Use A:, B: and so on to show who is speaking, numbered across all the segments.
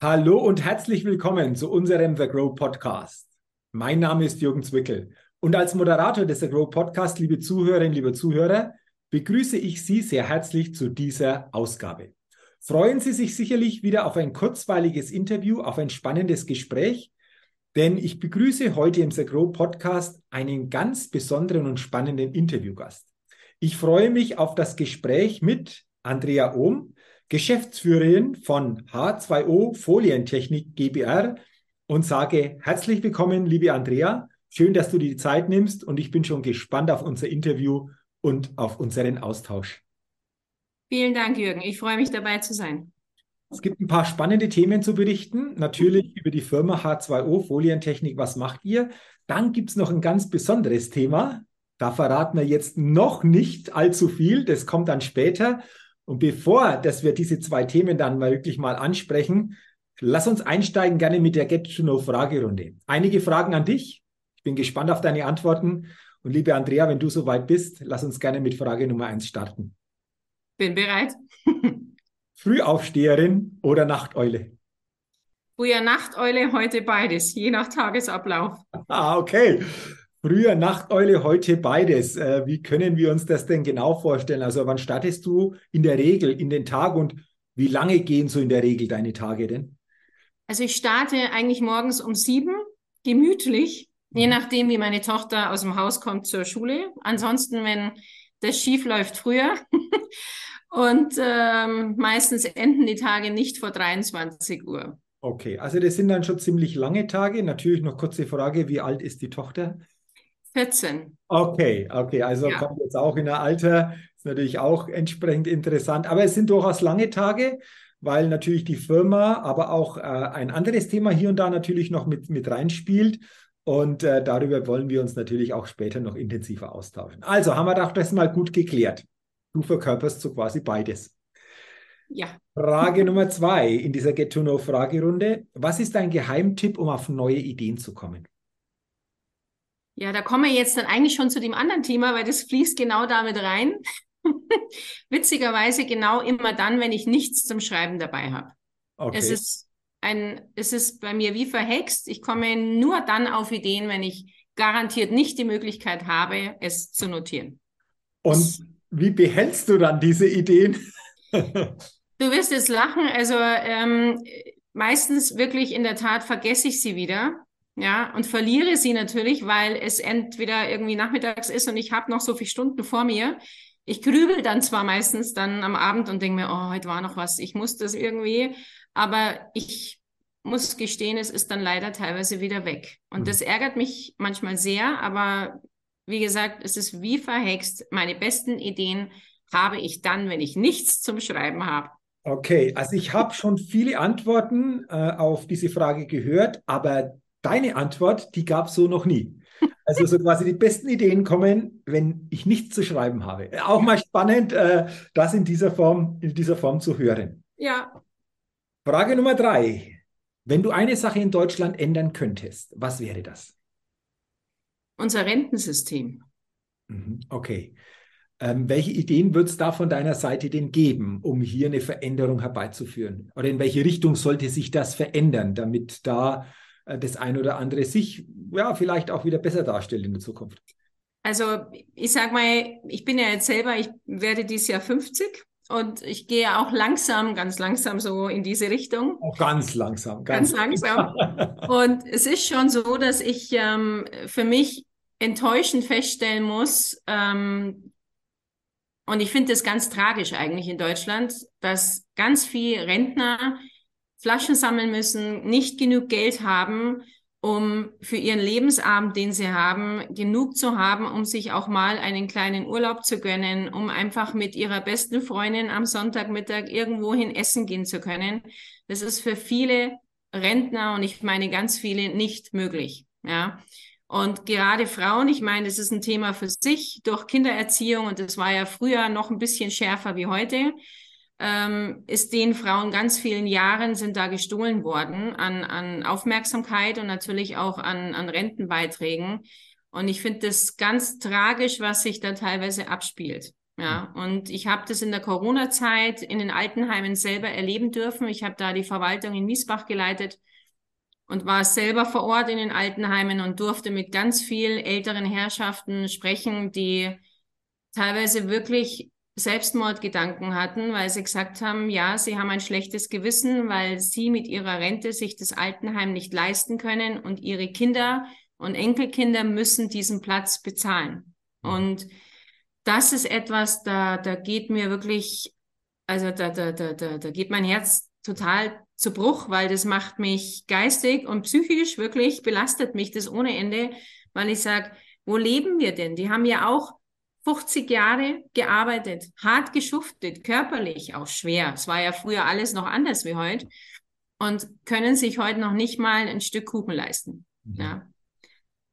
A: Hallo und herzlich willkommen zu unserem The Grow Podcast. Mein Name ist Jürgen Zwickel und als Moderator des The Grow Podcast, liebe Zuhörerinnen, liebe Zuhörer, begrüße ich Sie sehr herzlich zu dieser Ausgabe. Freuen Sie sich sicherlich wieder auf ein kurzweiliges Interview, auf ein spannendes Gespräch, denn ich begrüße heute im The Grow Podcast einen ganz besonderen und spannenden Interviewgast. Ich freue mich auf das Gespräch mit Andrea Ohm, Geschäftsführerin von H2O Folientechnik GBR und sage herzlich willkommen, liebe Andrea. Schön, dass du dir die Zeit nimmst und ich bin schon gespannt auf unser Interview und auf unseren Austausch.
B: Vielen Dank, Jürgen. Ich freue mich dabei zu sein.
A: Es gibt ein paar spannende Themen zu berichten. Natürlich über die Firma H2O Folientechnik. Was macht ihr? Dann gibt es noch ein ganz besonderes Thema. Da verraten wir jetzt noch nicht allzu viel. Das kommt dann später. Und bevor, dass wir diese zwei Themen dann mal wirklich mal ansprechen, lass uns einsteigen gerne mit der Get-to-Know-Fragerunde. Einige Fragen an dich. Ich bin gespannt auf deine Antworten. Und liebe Andrea, wenn du soweit bist, lass uns gerne mit Frage Nummer eins starten.
B: Bin bereit.
A: Frühaufsteherin oder Nachteule?
B: Früher Nachteule, heute beides, je nach Tagesablauf.
A: Ah, okay. Früher Nachteule, heute beides. Äh, wie können wir uns das denn genau vorstellen? Also wann startest du in der Regel in den Tag und wie lange gehen so in der Regel deine Tage denn?
B: Also ich starte eigentlich morgens um sieben, gemütlich, je mhm. nachdem, wie meine Tochter aus dem Haus kommt zur Schule. Ansonsten, wenn das schief läuft, früher. und ähm, meistens enden die Tage nicht vor 23 Uhr.
A: Okay, also das sind dann schon ziemlich lange Tage. Natürlich noch kurze Frage, wie alt ist die Tochter?
B: 14.
A: Okay, okay, also ja. kommt jetzt auch in ein Alter, ist natürlich auch entsprechend interessant. Aber es sind durchaus lange Tage, weil natürlich die Firma, aber auch äh, ein anderes Thema hier und da natürlich noch mit, mit reinspielt. Und äh, darüber wollen wir uns natürlich auch später noch intensiver austauschen. Also haben wir doch das mal gut geklärt. Du verkörperst so quasi beides.
B: Ja.
A: Frage Nummer zwei in dieser Get-to-Know-Fragerunde. Was ist dein Geheimtipp, um auf neue Ideen zu kommen?
B: Ja, da kommen wir jetzt dann eigentlich schon zu dem anderen Thema, weil das fließt genau damit rein. Witzigerweise genau immer dann, wenn ich nichts zum Schreiben dabei habe. Okay. Es ist ein, es ist bei mir wie verhext. Ich komme nur dann auf Ideen, wenn ich garantiert nicht die Möglichkeit habe, es zu notieren.
A: Und das, wie behältst du dann diese Ideen?
B: du wirst jetzt lachen. Also ähm, meistens wirklich in der Tat vergesse ich sie wieder ja, und verliere sie natürlich, weil es entweder irgendwie nachmittags ist und ich habe noch so viele Stunden vor mir. Ich grübel dann zwar meistens dann am Abend und denke mir, oh, heute war noch was, ich muss das irgendwie, aber ich muss gestehen, es ist dann leider teilweise wieder weg. Und mhm. das ärgert mich manchmal sehr, aber wie gesagt, es ist wie verhext. Meine besten Ideen habe ich dann, wenn ich nichts zum Schreiben habe.
A: Okay, also ich habe schon viele Antworten äh, auf diese Frage gehört, aber deine Antwort, die gab es so noch nie. Also so quasi die besten Ideen kommen, wenn ich nichts zu schreiben habe. Auch mal spannend, äh, das in dieser Form, in dieser Form zu hören.
B: Ja.
A: Frage Nummer drei. Wenn du eine Sache in Deutschland ändern könntest, was wäre das?
B: Unser Rentensystem.
A: Mhm, okay. Ähm, welche Ideen wird es da von deiner Seite denn geben, um hier eine Veränderung herbeizuführen? Oder in welche Richtung sollte sich das verändern, damit da das ein oder andere sich ja vielleicht auch wieder besser darstellt in der Zukunft?
B: Also ich sag mal, ich bin ja jetzt selber, ich werde dieses Jahr 50 und ich gehe auch langsam, ganz langsam so in diese Richtung.
A: Auch ganz langsam.
B: Ganz, ganz langsam. und es ist schon so, dass ich ähm, für mich enttäuschend feststellen muss, ähm, und ich finde das ganz tragisch eigentlich in Deutschland, dass ganz viele Rentner Flaschen sammeln müssen, nicht genug Geld haben, um für ihren Lebensabend, den sie haben, genug zu haben, um sich auch mal einen kleinen Urlaub zu gönnen, um einfach mit ihrer besten Freundin am Sonntagmittag irgendwohin essen gehen zu können. Das ist für viele Rentner und ich meine ganz viele nicht möglich. Ja. Und gerade Frauen, ich meine, das ist ein Thema für sich durch Kindererziehung und das war ja früher noch ein bisschen schärfer wie heute ähm, ist den Frauen ganz vielen Jahren sind da gestohlen worden an, an Aufmerksamkeit und natürlich auch an, an Rentenbeiträgen. Und ich finde das ganz tragisch, was sich da teilweise abspielt. Ja, und ich habe das in der Corona-Zeit in den Altenheimen selber erleben dürfen. Ich habe da die Verwaltung in Miesbach geleitet und war selber vor Ort in den Altenheimen und durfte mit ganz vielen älteren Herrschaften sprechen, die teilweise wirklich Selbstmordgedanken hatten, weil sie gesagt haben, ja, sie haben ein schlechtes Gewissen, weil sie mit ihrer Rente sich das Altenheim nicht leisten können und ihre Kinder und Enkelkinder müssen diesen Platz bezahlen. Mhm. Und das ist etwas, da, da geht mir wirklich, also da, da, da, da, da geht mein Herz total zu Bruch, weil das macht mich geistig und psychisch wirklich, belastet mich das ohne Ende, weil ich sage, wo leben wir denn? Die haben ja auch 50 Jahre gearbeitet, hart geschuftet, körperlich auch schwer. Es war ja früher alles noch anders wie heute und können sich heute noch nicht mal ein Stück Kuchen leisten. Mhm. Ja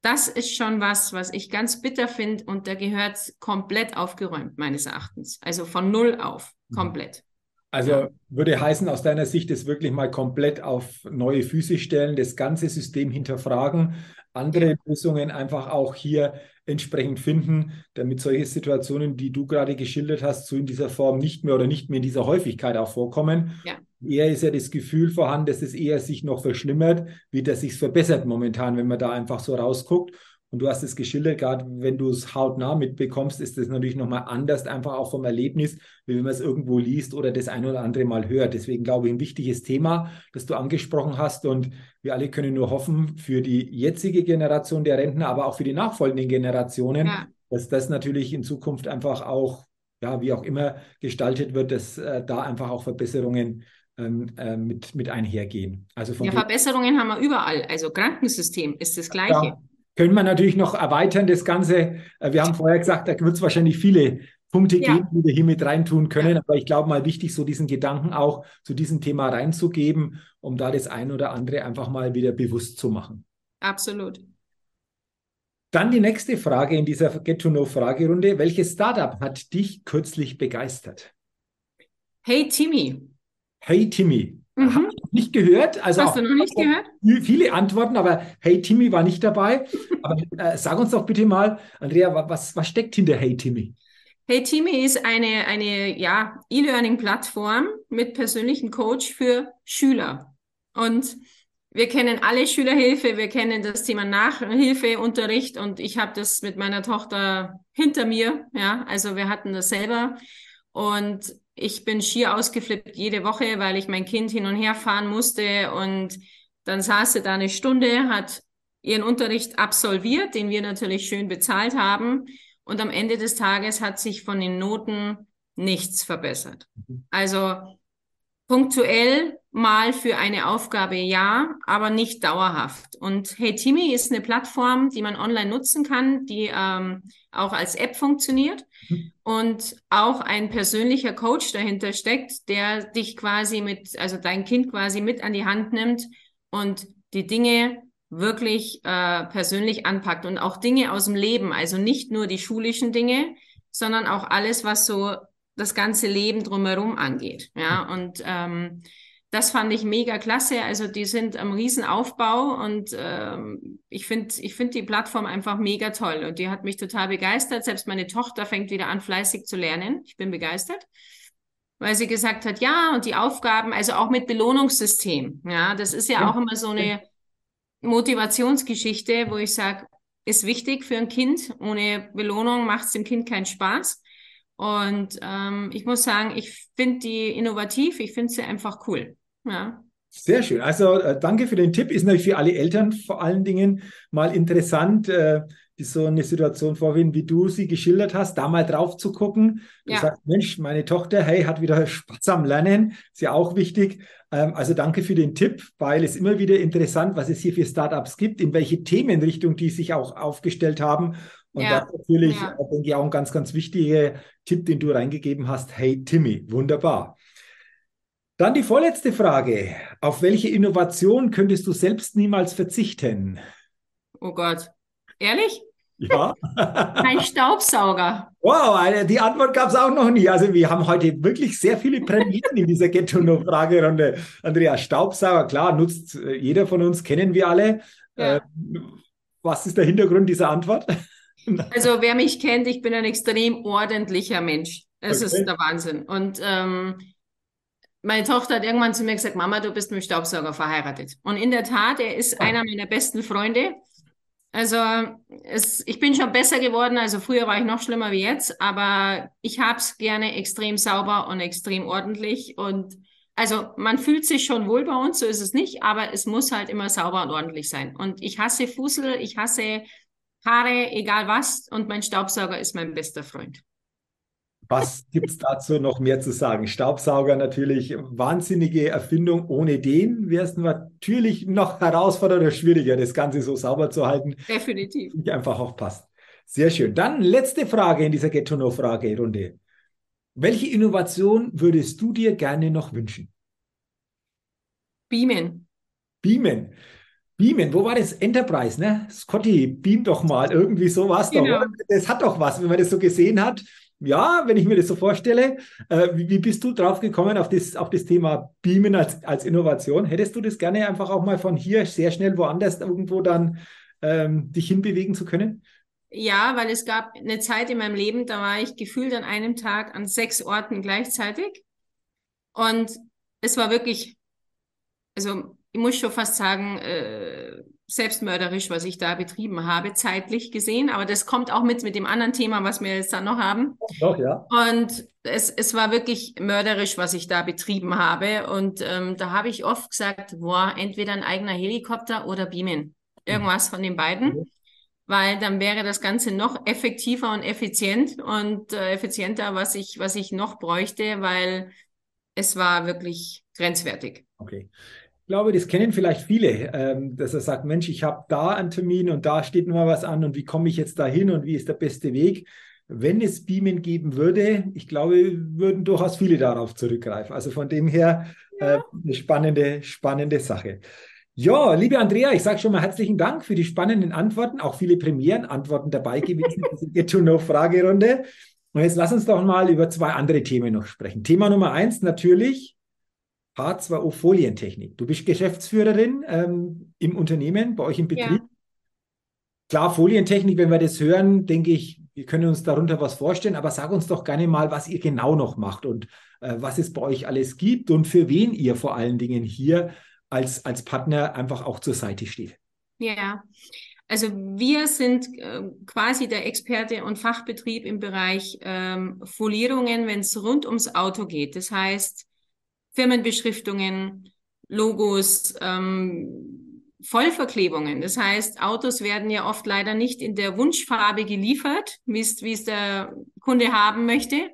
B: das ist schon was, was ich ganz bitter finde und da gehört komplett aufgeräumt, meines Erachtens. Also von null auf, mhm. komplett.
A: Also ja. würde heißen, aus deiner Sicht, das wirklich mal komplett auf neue Füße stellen, das ganze System hinterfragen, andere. Lösungen einfach auch hier entsprechend finden, damit solche Situationen, die du gerade geschildert hast, so in dieser Form nicht mehr oder nicht mehr in dieser Häufigkeit auch vorkommen. Ja. Eher ist ja das Gefühl vorhanden, dass es eher sich noch verschlimmert, wie dass sich verbessert momentan, wenn man da einfach so rausguckt. Und du hast es geschildert, gerade wenn du es hautnah mitbekommst, ist das natürlich nochmal anders, einfach auch vom Erlebnis, wie wenn man es irgendwo liest oder das ein oder andere Mal hört. Deswegen glaube ich, ein wichtiges Thema, das du angesprochen hast. Und wir alle können nur hoffen für die jetzige Generation der Rentner, aber auch für die nachfolgenden Generationen, ja. dass das natürlich in Zukunft einfach auch, ja, wie auch immer gestaltet wird, dass äh, da einfach auch Verbesserungen ähm, äh, mit, mit einhergehen.
B: Also ja, Verbesserungen haben wir überall. Also Krankensystem ist das Gleiche. Ja,
A: können wir natürlich noch erweitern, das Ganze. Äh, wir haben vorher gesagt, da wird es wahrscheinlich viele Punkte ja. geben, die wir hier mit reintun können. Aber ich glaube mal wichtig, so diesen Gedanken auch zu diesem Thema reinzugeben, um da das ein oder andere einfach mal wieder bewusst zu machen.
B: Absolut.
A: Dann die nächste Frage in dieser Get-to-Know-Fragerunde. Welches Startup hat dich kürzlich begeistert?
B: Hey Timmy.
A: Hey Timmy. Mhm. Habe ich nicht gehört. Also
B: Hast du noch nicht gehört?
A: Viele Antworten, aber Hey Timmy war nicht dabei. aber äh, sag uns doch bitte mal, Andrea, was, was steckt hinter Hey Timmy?
B: Hey Timmy ist eine, eine ja, E-Learning-Plattform mit persönlichen Coach für Schüler. Und wir kennen alle Schülerhilfe, wir kennen das Thema Nachhilfeunterricht und ich habe das mit meiner Tochter hinter mir. Ja, also wir hatten das selber. Und ich bin schier ausgeflippt jede Woche, weil ich mein Kind hin und her fahren musste und dann saß sie da eine Stunde, hat ihren Unterricht absolviert, den wir natürlich schön bezahlt haben. Und am Ende des Tages hat sich von den Noten nichts verbessert. Mhm. Also punktuell mal für eine Aufgabe ja, aber nicht dauerhaft. Und Hey Timmy ist eine Plattform, die man online nutzen kann, die ähm, auch als App funktioniert mhm. und auch ein persönlicher Coach dahinter steckt, der dich quasi mit, also dein Kind quasi mit an die Hand nimmt und die Dinge wirklich äh, persönlich anpackt und auch Dinge aus dem Leben, also nicht nur die schulischen Dinge, sondern auch alles, was so das ganze Leben drumherum angeht. Ja, und ähm, das fand ich mega klasse. Also die sind am Riesenaufbau und ähm, ich finde ich finde die Plattform einfach mega toll und die hat mich total begeistert. Selbst meine Tochter fängt wieder an, fleißig zu lernen. Ich bin begeistert, weil sie gesagt hat, ja, und die Aufgaben, also auch mit Belohnungssystem. Ja, das ist ja, ja. auch immer so eine Motivationsgeschichte, wo ich sage, ist wichtig für ein Kind. Ohne Belohnung macht es dem Kind keinen Spaß. Und ähm, ich muss sagen, ich finde die innovativ, ich finde sie einfach cool. Ja.
A: Sehr schön. Also äh, danke für den Tipp. Ist natürlich für alle Eltern vor allen Dingen mal interessant, äh, die so eine Situation vorfinden, wie du sie geschildert hast, da mal drauf zu gucken. Du ja. sagst, Mensch, meine Tochter, hey, hat wieder Spaß am Lernen. Ist ja auch wichtig. Ähm, also danke für den Tipp, weil es immer wieder interessant, was es hier für Startups gibt, in welche Themenrichtung die sich auch aufgestellt haben. Und ja. das ist natürlich, ja. Denke ich, auch ein ganz, ganz wichtiger Tipp, den du reingegeben hast. Hey Timmy, wunderbar. Dann die vorletzte Frage. Auf welche Innovation könntest du selbst niemals verzichten?
B: Oh Gott. Ehrlich?
A: Ja.
B: Ein Staubsauger.
A: Wow, die Antwort gab es auch noch nie. Also wir haben heute wirklich sehr viele Premieren in dieser Get-to-Know-Fragerunde. Andrea, Staubsauger, klar, nutzt äh, jeder von uns, kennen wir alle. Ja. Äh, was ist der Hintergrund dieser Antwort?
B: Also wer mich kennt, ich bin ein extrem ordentlicher Mensch. Es okay. ist der Wahnsinn. Und ähm, meine Tochter hat irgendwann zu mir gesagt, Mama, du bist mit dem Staubsauger verheiratet. Und in der Tat, er ist oh. einer meiner besten Freunde. Also es, ich bin schon besser geworden. Also früher war ich noch schlimmer wie jetzt, aber ich habe es gerne extrem sauber und extrem ordentlich. Und also man fühlt sich schon wohl bei uns, so ist es nicht, aber es muss halt immer sauber und ordentlich sein. Und ich hasse Fussel, ich hasse Haare, egal was. Und mein Staubsauger ist mein bester Freund.
A: Was gibt es dazu noch mehr zu sagen? Staubsauger natürlich wahnsinnige Erfindung. Ohne den wäre es natürlich noch herausfordernder, schwieriger, das Ganze so sauber zu halten.
B: Definitiv.
A: Die einfach auch passt. Sehr schön. Dann letzte Frage in dieser Get-to-Know-Fragerunde. Welche Innovation würdest du dir gerne noch wünschen?
B: Beamen.
A: Beamen. Beamen, wo war das? Enterprise, ne? Scotty, beam doch mal, irgendwie sowas. Genau. Doch, das hat doch was, wenn man das so gesehen hat. Ja, wenn ich mir das so vorstelle, äh, wie, wie, bist du drauf gekommen auf das, auf das Thema Beamen als, als Innovation? Hättest du das gerne einfach auch mal von hier sehr schnell woanders irgendwo dann ähm, dich hinbewegen zu können?
B: Ja, weil es gab eine Zeit in meinem Leben, da war ich gefühlt an einem Tag an sechs Orten gleichzeitig. Und es war wirklich, also ich muss schon fast sagen, äh, selbstmörderisch, was ich da betrieben habe, zeitlich gesehen. Aber das kommt auch mit mit dem anderen Thema, was wir jetzt dann noch haben.
A: Doch, ja.
B: Und es, es war wirklich mörderisch, was ich da betrieben habe. Und ähm, da habe ich oft gesagt, boah, entweder ein eigener Helikopter oder Beamen. Irgendwas von den beiden. Mhm. Weil dann wäre das Ganze noch effektiver und effizient und äh, effizienter, was ich, was ich noch bräuchte, weil es war wirklich grenzwertig.
A: Okay. Ich glaube, das kennen vielleicht viele, ähm, dass er sagt, Mensch, ich habe da einen Termin und da steht noch mal was an und wie komme ich jetzt da hin und wie ist der beste Weg? Wenn es Beamen geben würde, ich glaube, würden durchaus viele darauf zurückgreifen. Also von dem her äh, eine spannende, spannende Sache. Ja, liebe Andrea, ich sage schon mal herzlichen Dank für die spannenden Antworten, auch viele Premierenantworten dabei gewesen in dieser Get-to-Know-Fragerunde. Und jetzt lass uns doch mal über zwei andere Themen noch sprechen. Thema Nummer eins natürlich H2O-Folientechnik. Du bist Geschäftsführerin ähm, im Unternehmen, bei euch im Betrieb. Ja. Klar, Folientechnik, wenn wir das hören, denke ich, wir können uns darunter was vorstellen, aber sag uns doch gerne mal, was ihr genau noch macht und äh, was es bei euch alles gibt und für wen ihr vor allen Dingen hier als, als Partner einfach auch zur Seite steht.
B: Ja, also wir sind äh, quasi der Experte und Fachbetrieb im Bereich ähm, Folierungen, wenn es rund ums Auto geht. Das heißt, Firmenbeschriftungen, Logos, ähm, Vollverklebungen. Das heißt, Autos werden ja oft leider nicht in der Wunschfarbe geliefert, wie es der Kunde haben möchte.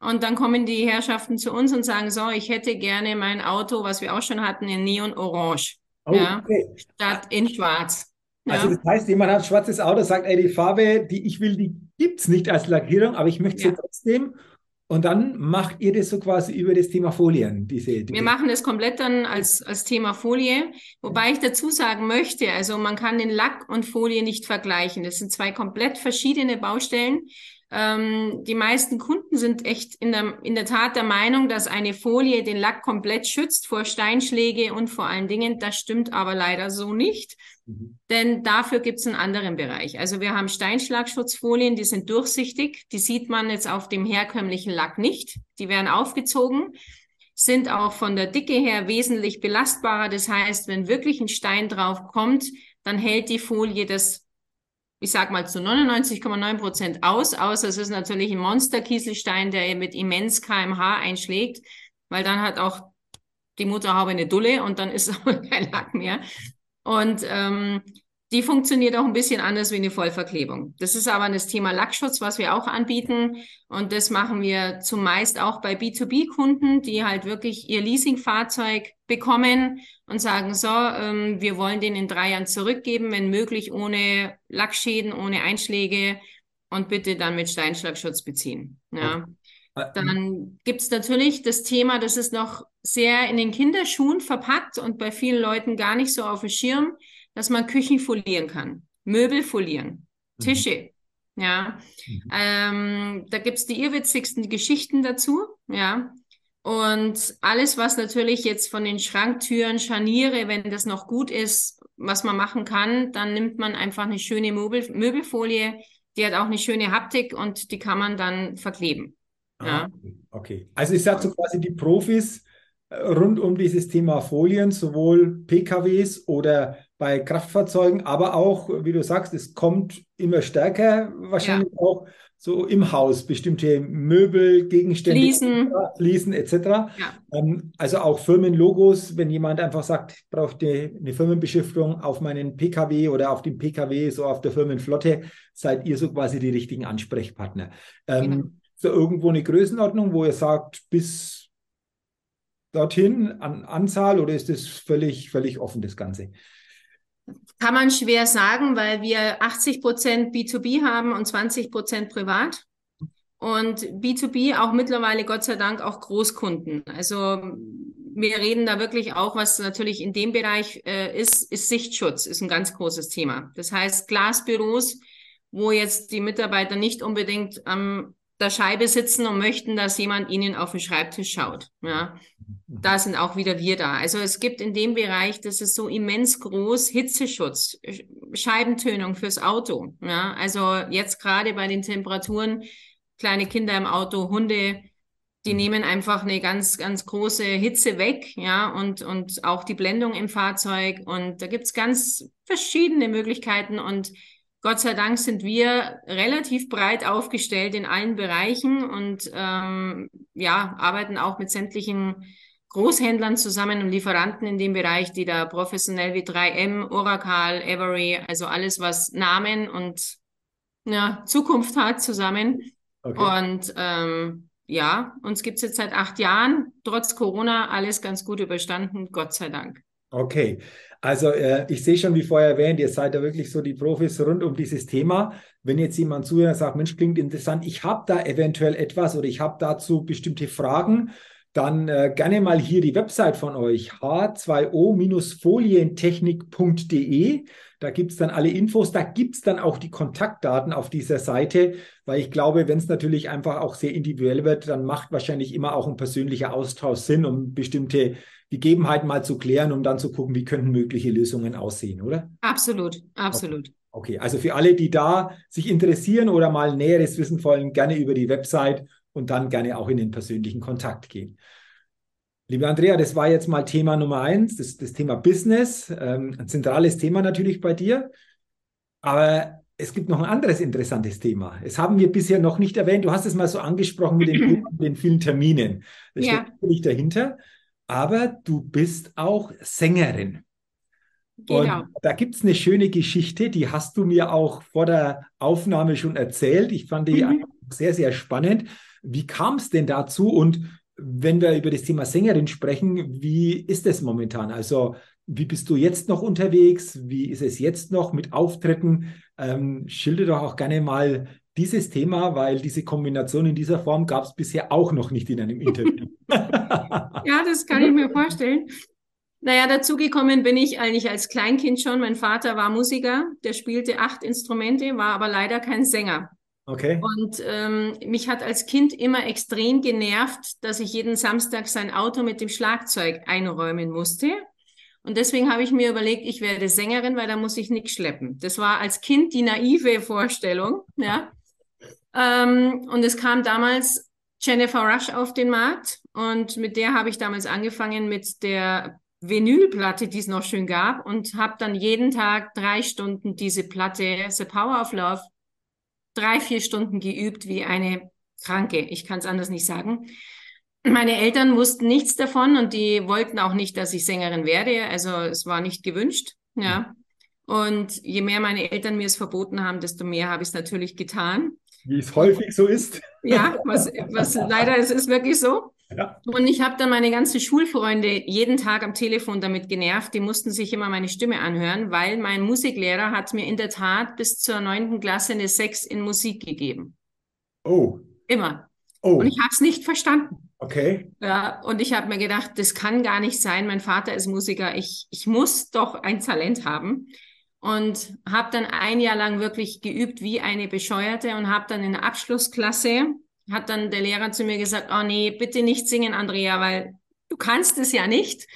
B: Und dann kommen die Herrschaften zu uns und sagen, so, ich hätte gerne mein Auto, was wir auch schon hatten, in Neon Orange. Oh, ja, okay. Statt in Schwarz.
A: Also ja. das heißt, jemand hat ein schwarzes Auto, sagt, ey, die Farbe, die ich will, die gibt es nicht als Lackierung, aber ich möchte sie ja. trotzdem. Und dann macht ihr das so quasi über das Thema Folien. Diese,
B: diese Wir machen das komplett dann als, als Thema Folie, wobei ich dazu sagen möchte, also man kann den Lack und Folie nicht vergleichen. Das sind zwei komplett verschiedene Baustellen. Ähm, die meisten Kunden sind echt in der, in der Tat der Meinung, dass eine Folie den Lack komplett schützt vor Steinschläge und vor allen Dingen. Das stimmt aber leider so nicht. Mhm. Denn dafür gibt es einen anderen Bereich. Also wir haben Steinschlagschutzfolien, die sind durchsichtig. Die sieht man jetzt auf dem herkömmlichen Lack nicht. Die werden aufgezogen, sind auch von der Dicke her wesentlich belastbarer. Das heißt, wenn wirklich ein Stein drauf kommt, dann hält die Folie das, ich sag mal, zu 99,9 Prozent aus. Außer es ist natürlich ein Monsterkieselstein, der mit immens kmh einschlägt, weil dann hat auch die Motorhaube eine Dulle und dann ist auch kein Lack mehr. Und ähm, die funktioniert auch ein bisschen anders wie eine Vollverklebung. Das ist aber das Thema Lackschutz, was wir auch anbieten. Und das machen wir zumeist auch bei B2B-Kunden, die halt wirklich ihr Leasingfahrzeug bekommen und sagen, so, ähm, wir wollen den in drei Jahren zurückgeben, wenn möglich ohne Lackschäden, ohne Einschläge und bitte dann mit Steinschlagschutz beziehen. Ja. Dann gibt's natürlich das Thema, das ist noch sehr in den Kinderschuhen verpackt und bei vielen Leuten gar nicht so auf dem Schirm, dass man Küchen folieren kann, Möbel folieren, mhm. Tische. Mhm. Ja, mhm. Ähm, da gibt's die irrwitzigsten Geschichten dazu. Ja, und alles, was natürlich jetzt von den Schranktüren, Scharniere, wenn das noch gut ist, was man machen kann, dann nimmt man einfach eine schöne Möbel Möbelfolie, die hat auch eine schöne Haptik und die kann man dann verkleben.
A: Ah, ja. Okay. Also ich sage so quasi die Profis rund um dieses Thema Folien, sowohl PKWs oder bei Kraftfahrzeugen, aber auch, wie du sagst, es kommt immer stärker, wahrscheinlich ja. auch so im Haus, bestimmte Möbel, Gegenstände,
B: Fliesen,
A: Fliesen etc. Ja. Ähm, also auch Firmenlogos, wenn jemand einfach sagt, ich brauche eine Firmenbeschriftung auf meinen PKW oder auf dem PKW, so auf der Firmenflotte, seid ihr so quasi die richtigen Ansprechpartner. Ähm, genau. So irgendwo eine Größenordnung, wo ihr sagt, bis dorthin an Anzahl oder ist es völlig, völlig offen, das Ganze?
B: Kann man schwer sagen, weil wir 80 Prozent B2B haben und 20 Prozent privat. Und B2B auch mittlerweile Gott sei Dank auch Großkunden. Also wir reden da wirklich auch, was natürlich in dem Bereich äh, ist, ist Sichtschutz, ist ein ganz großes Thema. Das heißt Glasbüros, wo jetzt die Mitarbeiter nicht unbedingt am der Scheibe sitzen und möchten, dass jemand ihnen auf den Schreibtisch schaut. Ja, da sind auch wieder wir da. Also es gibt in dem Bereich, das ist so immens groß, Hitzeschutz, Scheibentönung fürs Auto. Ja, also jetzt gerade bei den Temperaturen, kleine Kinder im Auto, Hunde, die nehmen einfach eine ganz, ganz große Hitze weg, ja, und, und auch die Blendung im Fahrzeug. Und da gibt's ganz verschiedene Möglichkeiten und Gott sei Dank sind wir relativ breit aufgestellt in allen Bereichen und ähm, ja, arbeiten auch mit sämtlichen Großhändlern zusammen und Lieferanten in dem Bereich, die da professionell wie 3M, Oracle, Every, also alles, was Namen und ja, Zukunft hat, zusammen. Okay. Und ähm, ja, uns gibt's jetzt seit acht Jahren, trotz Corona, alles ganz gut überstanden, Gott sei Dank.
A: Okay, also äh, ich sehe schon, wie vorher erwähnt, ihr seid ja wirklich so die Profis rund um dieses Thema. Wenn jetzt jemand zuhört und sagt, Mensch, klingt interessant, ich habe da eventuell etwas oder ich habe dazu bestimmte Fragen, dann äh, gerne mal hier die Website von euch, h2o-folientechnik.de. Da gibt es dann alle Infos, da gibt es dann auch die Kontaktdaten auf dieser Seite, weil ich glaube, wenn es natürlich einfach auch sehr individuell wird, dann macht wahrscheinlich immer auch ein persönlicher Austausch Sinn, um bestimmte Gegebenheiten mal zu klären, um dann zu gucken, wie könnten mögliche Lösungen aussehen, oder?
B: Absolut, absolut.
A: Okay. okay, also für alle, die da sich interessieren oder mal näheres wissen wollen, gerne über die Website und dann gerne auch in den persönlichen Kontakt gehen. Liebe Andrea, das war jetzt mal Thema Nummer eins, das, das Thema Business, ähm, ein zentrales Thema natürlich bei dir. Aber es gibt noch ein anderes interessantes Thema. Es haben wir bisher noch nicht erwähnt. Du hast es mal so angesprochen mit den, den vielen Terminen. Das ja. steht natürlich dahinter aber du bist auch Sängerin. Genau. Und da gibt es eine schöne Geschichte, die hast du mir auch vor der Aufnahme schon erzählt. Ich fand die mhm. sehr, sehr spannend. Wie kam es denn dazu? Und wenn wir über das Thema Sängerin sprechen, wie ist es momentan? Also, wie bist du jetzt noch unterwegs? Wie ist es jetzt noch mit Auftritten? Ähm, schilder doch auch gerne mal dieses Thema, weil diese Kombination in dieser Form gab es bisher auch noch nicht in einem Interview.
B: ja, das kann ich mir vorstellen. Naja, dazugekommen bin ich eigentlich als Kleinkind schon. Mein Vater war Musiker, der spielte acht Instrumente, war aber leider kein Sänger.
A: Okay.
B: Und ähm, mich hat als Kind immer extrem genervt, dass ich jeden Samstag sein Auto mit dem Schlagzeug einräumen musste. Und deswegen habe ich mir überlegt, ich werde Sängerin, weil da muss ich nichts schleppen. Das war als Kind die naive Vorstellung, ja. Ähm, und es kam damals Jennifer Rush auf den Markt und mit der habe ich damals angefangen mit der Vinylplatte, die es noch schön gab und habe dann jeden Tag drei Stunden diese Platte The Power of Love drei, vier Stunden geübt wie eine Kranke. Ich kann es anders nicht sagen. Meine Eltern wussten nichts davon und die wollten auch nicht, dass ich Sängerin werde. Also es war nicht gewünscht. Ja. Und je mehr meine Eltern mir es verboten haben, desto mehr habe ich es natürlich getan.
A: Wie es häufig so ist.
B: Ja, was, was leider es ist wirklich so. Ja. Und ich habe dann meine ganzen Schulfreunde jeden Tag am Telefon damit genervt. Die mussten sich immer meine Stimme anhören, weil mein Musiklehrer hat mir in der Tat bis zur neunten Klasse eine Sechs in Musik gegeben.
A: Oh.
B: Immer. Oh. Und ich habe es nicht verstanden.
A: Okay.
B: Ja, und ich habe mir gedacht, das kann gar nicht sein. Mein Vater ist Musiker. Ich, ich muss doch ein Talent haben und habe dann ein Jahr lang wirklich geübt wie eine Bescheuerte und habe dann in der Abschlussklasse, hat dann der Lehrer zu mir gesagt, oh nee, bitte nicht singen, Andrea, weil du kannst es ja nicht.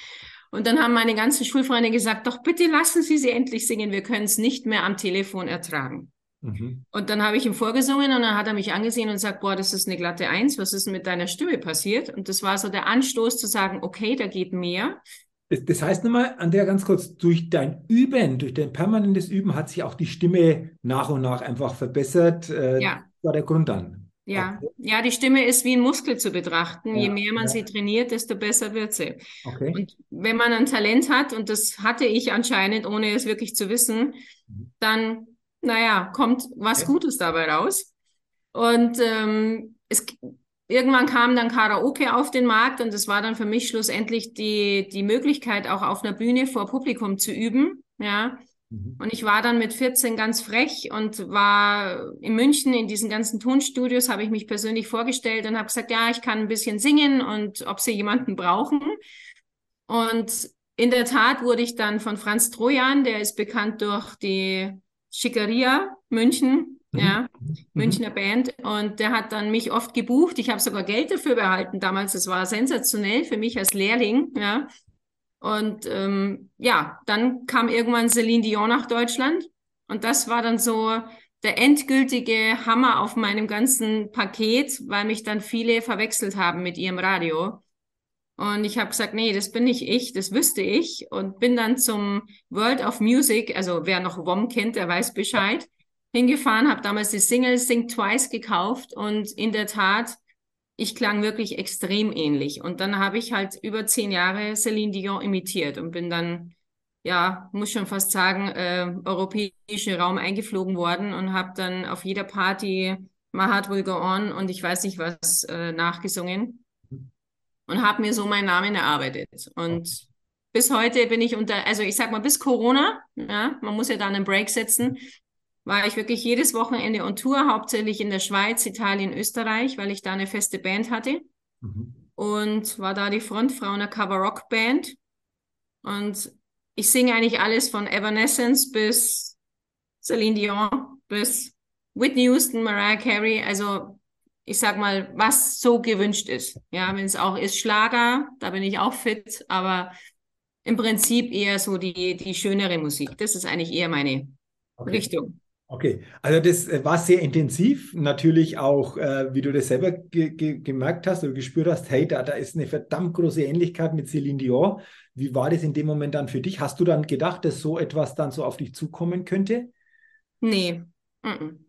B: Und dann haben meine ganzen Schulfreunde gesagt, doch bitte lassen Sie sie endlich singen, wir können es nicht mehr am Telefon ertragen. Mhm. Und dann habe ich ihm vorgesungen und dann hat er mich angesehen und sagt, boah, das ist eine glatte Eins, was ist denn mit deiner Stimme passiert? Und das war so der Anstoß zu sagen, okay, da geht mehr.
A: Das, das heißt nochmal, Andrea, ganz kurz, durch dein Üben, durch dein permanentes Üben hat sich auch die Stimme nach und nach einfach verbessert. Äh, ja. war der Grund dann.
B: Ja, okay. ja, die Stimme ist wie ein Muskel zu betrachten. Ja, Je mehr man ja. sie trainiert, desto besser wird sie. Okay. Und wenn man ein Talent hat, und das hatte ich anscheinend, ohne es wirklich zu wissen, mhm. dann naja, kommt was okay. Gutes dabei raus. Und ähm, es, irgendwann kam dann Karaoke auf den Markt und es war dann für mich schlussendlich die, die Möglichkeit, auch auf einer Bühne vor Publikum zu üben. Ja. Mhm. Und ich war dann mit 14 ganz frech und war in München in diesen ganzen Tonstudios, habe ich mich persönlich vorgestellt und habe gesagt, ja, ich kann ein bisschen singen und ob sie jemanden brauchen. Und in der Tat wurde ich dann von Franz Trojan, der ist bekannt durch die Schickeria München. Ja, mhm. Münchner Band. Und der hat dann mich oft gebucht. Ich habe sogar Geld dafür behalten damals. Das war sensationell für mich als Lehrling, ja. Und ähm, ja, dann kam irgendwann Celine Dion nach Deutschland. Und das war dann so der endgültige Hammer auf meinem ganzen Paket, weil mich dann viele verwechselt haben mit ihrem Radio. Und ich habe gesagt, nee, das bin nicht ich, das wüsste ich. Und bin dann zum World of Music, also wer noch WOM kennt, der weiß Bescheid, hingefahren, habe damals die Single Sing Twice gekauft und in der Tat, ich klang wirklich extrem ähnlich. Und dann habe ich halt über zehn Jahre Celine Dion imitiert und bin dann, ja, muss schon fast sagen, äh, europäischen Raum eingeflogen worden und habe dann auf jeder Party My Heart Will Go On und ich weiß nicht was äh, nachgesungen und habe mir so meinen Namen erarbeitet. Und bis heute bin ich unter, also ich sag mal, bis Corona, ja, man muss ja dann einen Break setzen, war ich wirklich jedes Wochenende on Tour, hauptsächlich in der Schweiz, Italien, Österreich, weil ich da eine feste Band hatte. Mhm. Und war da die Frontfrau einer Cover-Rock-Band. Und ich singe eigentlich alles von Evanescence bis Celine Dion bis Whitney Houston, Mariah Carey. Also ich sag mal, was so gewünscht ist. Ja, wenn es auch ist Schlager, da bin ich auch fit, aber im Prinzip eher so die, die schönere Musik. Das ist eigentlich eher meine okay. Richtung.
A: Okay, also das äh, war sehr intensiv. Natürlich auch, äh, wie du das selber ge ge gemerkt hast oder gespürt hast, hey, da, da ist eine verdammt große Ähnlichkeit mit Celine Dion. Wie war das in dem Moment dann für dich? Hast du dann gedacht, dass so etwas dann so auf dich zukommen könnte?
B: Nee,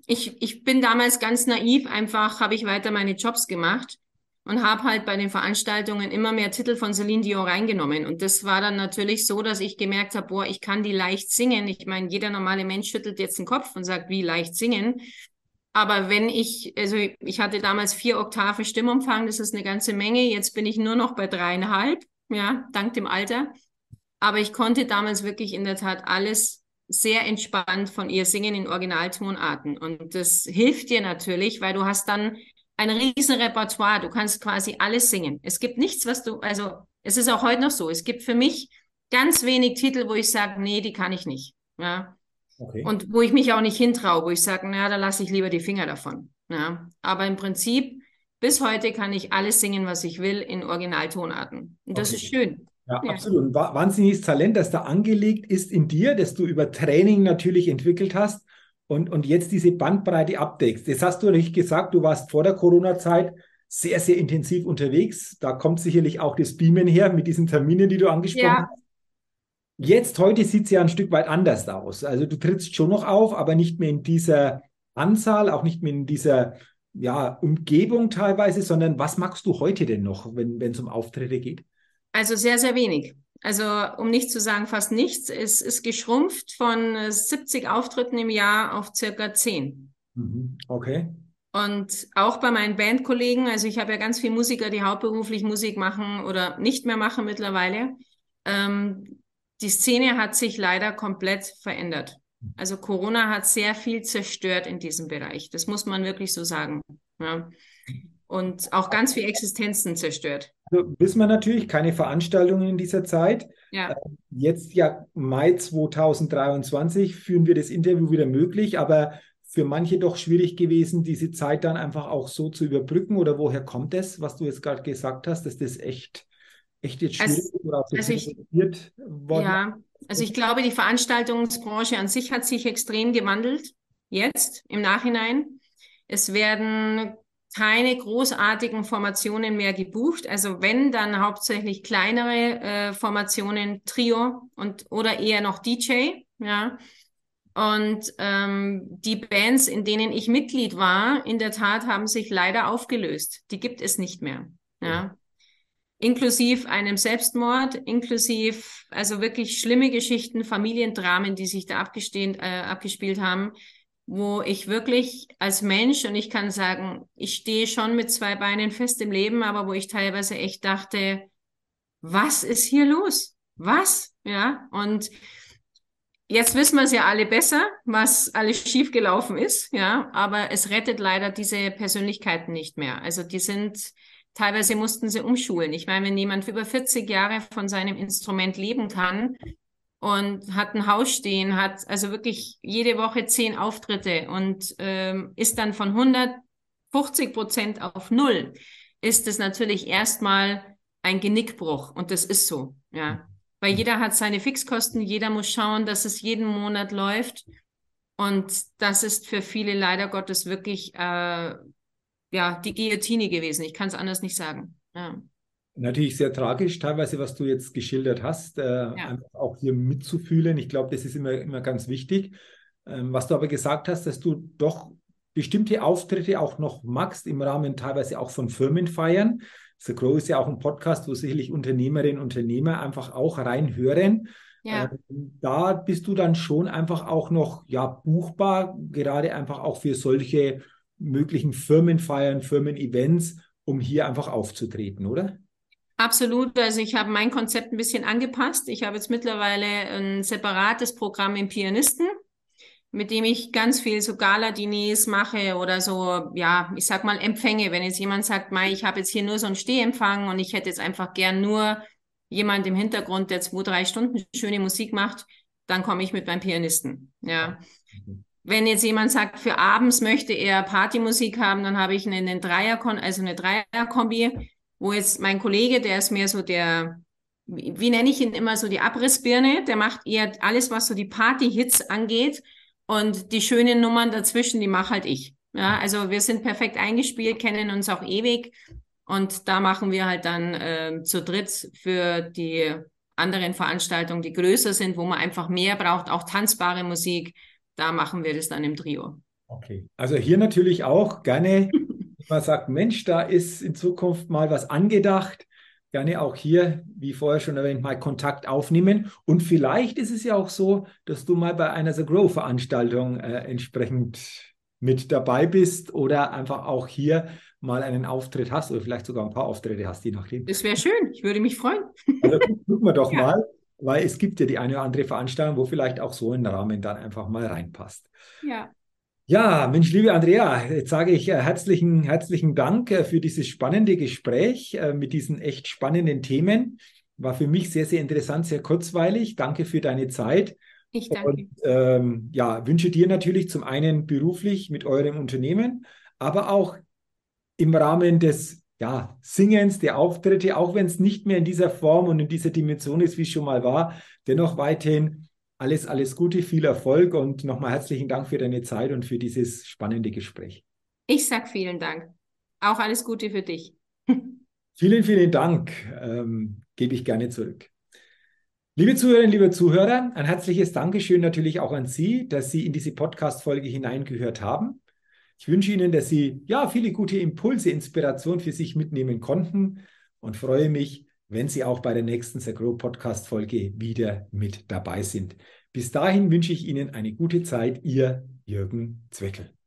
B: ich, ich bin damals ganz naiv, einfach habe ich weiter meine Jobs gemacht und habe halt bei den Veranstaltungen immer mehr Titel von Celine Dion reingenommen. Und das war dann natürlich so, dass ich gemerkt habe, boah, ich kann die leicht singen. Ich meine, jeder normale Mensch schüttelt jetzt den Kopf und sagt, wie leicht singen. Aber wenn ich, also ich hatte damals vier Oktaven Stimmumfang, das ist eine ganze Menge. Jetzt bin ich nur noch bei dreieinhalb, ja, dank dem Alter. Aber ich konnte damals wirklich in der Tat alles sehr entspannt von ihr singen in Originaltonarten. Und das hilft dir natürlich, weil du hast dann ein riesen Repertoire. Du kannst quasi alles singen. Es gibt nichts, was du, also es ist auch heute noch so. Es gibt für mich ganz wenig Titel, wo ich sage, nee, die kann ich nicht. Ja. Okay. Und wo ich mich auch nicht hintraue, wo ich sage, na, da lasse ich lieber die Finger davon. Ja. Aber im Prinzip, bis heute kann ich alles singen, was ich will, in Originaltonarten. Und das okay. ist schön.
A: Ja, ja, absolut. Ein wahnsinniges Talent, das da angelegt ist in dir, das du über Training natürlich entwickelt hast und, und jetzt diese Bandbreite abdeckst. Jetzt hast du nicht gesagt, du warst vor der Corona-Zeit sehr, sehr intensiv unterwegs. Da kommt sicherlich auch das Beamen her mit diesen Terminen, die du angesprochen ja. hast. Jetzt, heute sieht es ja ein Stück weit anders aus. Also du trittst schon noch auf, aber nicht mehr in dieser Anzahl, auch nicht mehr in dieser ja, Umgebung teilweise, sondern was magst du heute denn noch, wenn es um Auftritte geht?
B: Also sehr, sehr wenig. Also um nicht zu sagen fast nichts. Es ist geschrumpft von 70 Auftritten im Jahr auf circa 10.
A: Mhm. Okay.
B: Und auch bei meinen Bandkollegen, also ich habe ja ganz viele Musiker, die hauptberuflich Musik machen oder nicht mehr machen mittlerweile. Ähm, die Szene hat sich leider komplett verändert. Also Corona hat sehr viel zerstört in diesem Bereich. Das muss man wirklich so sagen. Ja und auch ganz viel Existenzen zerstört.
A: Also wissen wir natürlich, keine Veranstaltungen in dieser Zeit.
B: Ja. Äh,
A: jetzt ja Mai 2023 führen wir das Interview wieder möglich, aber für manche doch schwierig gewesen, diese Zeit dann einfach auch so zu überbrücken. Oder woher kommt das, was du jetzt gerade gesagt hast, dass das echt, echt jetzt schwierig
B: also, ist oder auch so also ich, worden? Ja, also ich glaube, die Veranstaltungsbranche an sich hat sich extrem gewandelt. jetzt im Nachhinein. Es werden keine großartigen Formationen mehr gebucht. Also wenn, dann hauptsächlich kleinere äh, Formationen, Trio und oder eher noch DJ, ja. Und ähm, die Bands, in denen ich Mitglied war, in der Tat haben sich leider aufgelöst. Die gibt es nicht mehr. Ja. Inklusiv einem Selbstmord, inklusiv also wirklich schlimme Geschichten, Familiendramen, die sich da abgestehen, äh, abgespielt haben wo ich wirklich als Mensch, und ich kann sagen, ich stehe schon mit zwei Beinen fest im Leben, aber wo ich teilweise echt dachte, was ist hier los? Was? Ja, und jetzt wissen wir es ja alle besser, was alles schiefgelaufen ist, ja, aber es rettet leider diese Persönlichkeiten nicht mehr. Also die sind, teilweise mussten sie umschulen. Ich meine, wenn jemand über 40 Jahre von seinem Instrument leben kann, und hat ein Haus stehen, hat also wirklich jede Woche zehn Auftritte und ähm, ist dann von 150 Prozent auf null, ist es natürlich erstmal ein Genickbruch und das ist so, ja. Weil jeder hat seine Fixkosten, jeder muss schauen, dass es jeden Monat läuft und das ist für viele leider Gottes wirklich äh, ja die Guillotine gewesen. Ich kann es anders nicht sagen. Ja
A: natürlich sehr tragisch, teilweise, was du jetzt geschildert hast, äh, ja. einfach auch hier mitzufühlen. Ich glaube, das ist immer, immer ganz wichtig. Ähm, was du aber gesagt hast, dass du doch bestimmte Auftritte auch noch magst, im Rahmen teilweise auch von Firmenfeiern. The Grow ist ja auch ein Podcast, wo sicherlich Unternehmerinnen und Unternehmer einfach auch reinhören. Ja. Ähm, da bist du dann schon einfach auch noch ja, buchbar, gerade einfach auch für solche möglichen Firmenfeiern, Firmen-Events, um hier einfach aufzutreten, oder?
B: Absolut. Also ich habe mein Konzept ein bisschen angepasst. Ich habe jetzt mittlerweile ein separates Programm im Pianisten, mit dem ich ganz viel so Gala-Diners mache oder so, ja, ich sag mal Empfänge. Wenn jetzt jemand sagt, Mai, ich habe jetzt hier nur so einen Stehempfang und ich hätte jetzt einfach gern nur jemand im Hintergrund, der zwei, drei Stunden schöne Musik macht, dann komme ich mit meinem Pianisten. Ja. Wenn jetzt jemand sagt, für abends möchte er Partymusik haben, dann habe ich einen, einen Dreier, also eine Dreierkombi wo jetzt mein Kollege, der ist mehr so der, wie, wie nenne ich ihn immer so die Abrissbirne, der macht eher alles, was so die Party-Hits angeht und die schönen Nummern dazwischen, die mache halt ich. Ja, also wir sind perfekt eingespielt, kennen uns auch ewig und da machen wir halt dann äh, zu dritt für die anderen Veranstaltungen, die größer sind, wo man einfach mehr braucht, auch tanzbare Musik, da machen wir das dann im Trio.
A: Okay, also hier natürlich auch gerne man sagt, Mensch, da ist in Zukunft mal was angedacht, gerne auch hier, wie vorher schon erwähnt, mal Kontakt aufnehmen. Und vielleicht ist es ja auch so, dass du mal bei einer The Grow-Veranstaltung äh, entsprechend mit dabei bist oder einfach auch hier mal einen Auftritt hast oder vielleicht sogar ein paar Auftritte hast, je nachdem.
B: Das wäre schön, ich würde mich freuen.
A: Also gucken wir doch ja. mal, weil es gibt ja die eine oder andere Veranstaltung, wo vielleicht auch so ein Rahmen dann einfach mal reinpasst.
B: Ja.
A: Ja, Mensch, liebe Andrea, jetzt sage ich äh, herzlichen, herzlichen Dank äh, für dieses spannende Gespräch äh, mit diesen echt spannenden Themen. War für mich sehr, sehr interessant, sehr kurzweilig. Danke für deine Zeit.
B: Ich danke. Und
A: ähm, ja, wünsche dir natürlich zum einen beruflich mit eurem Unternehmen, aber auch im Rahmen des ja, Singens, der Auftritte, auch wenn es nicht mehr in dieser Form und in dieser Dimension ist, wie es schon mal war, dennoch weiterhin alles, alles Gute, viel Erfolg und nochmal herzlichen Dank für deine Zeit und für dieses spannende Gespräch.
B: Ich sag vielen Dank. Auch alles Gute für dich.
A: vielen, vielen Dank. Ähm, gebe ich gerne zurück. Liebe Zuhörerinnen, liebe Zuhörer, ein herzliches Dankeschön natürlich auch an Sie, dass Sie in diese Podcast-Folge hineingehört haben. Ich wünsche Ihnen, dass Sie ja viele gute Impulse, Inspiration für sich mitnehmen konnten und freue mich, wenn Sie auch bei der nächsten Grow Podcast Folge wieder mit dabei sind. Bis dahin wünsche ich Ihnen eine gute Zeit, Ihr Jürgen Zweckel.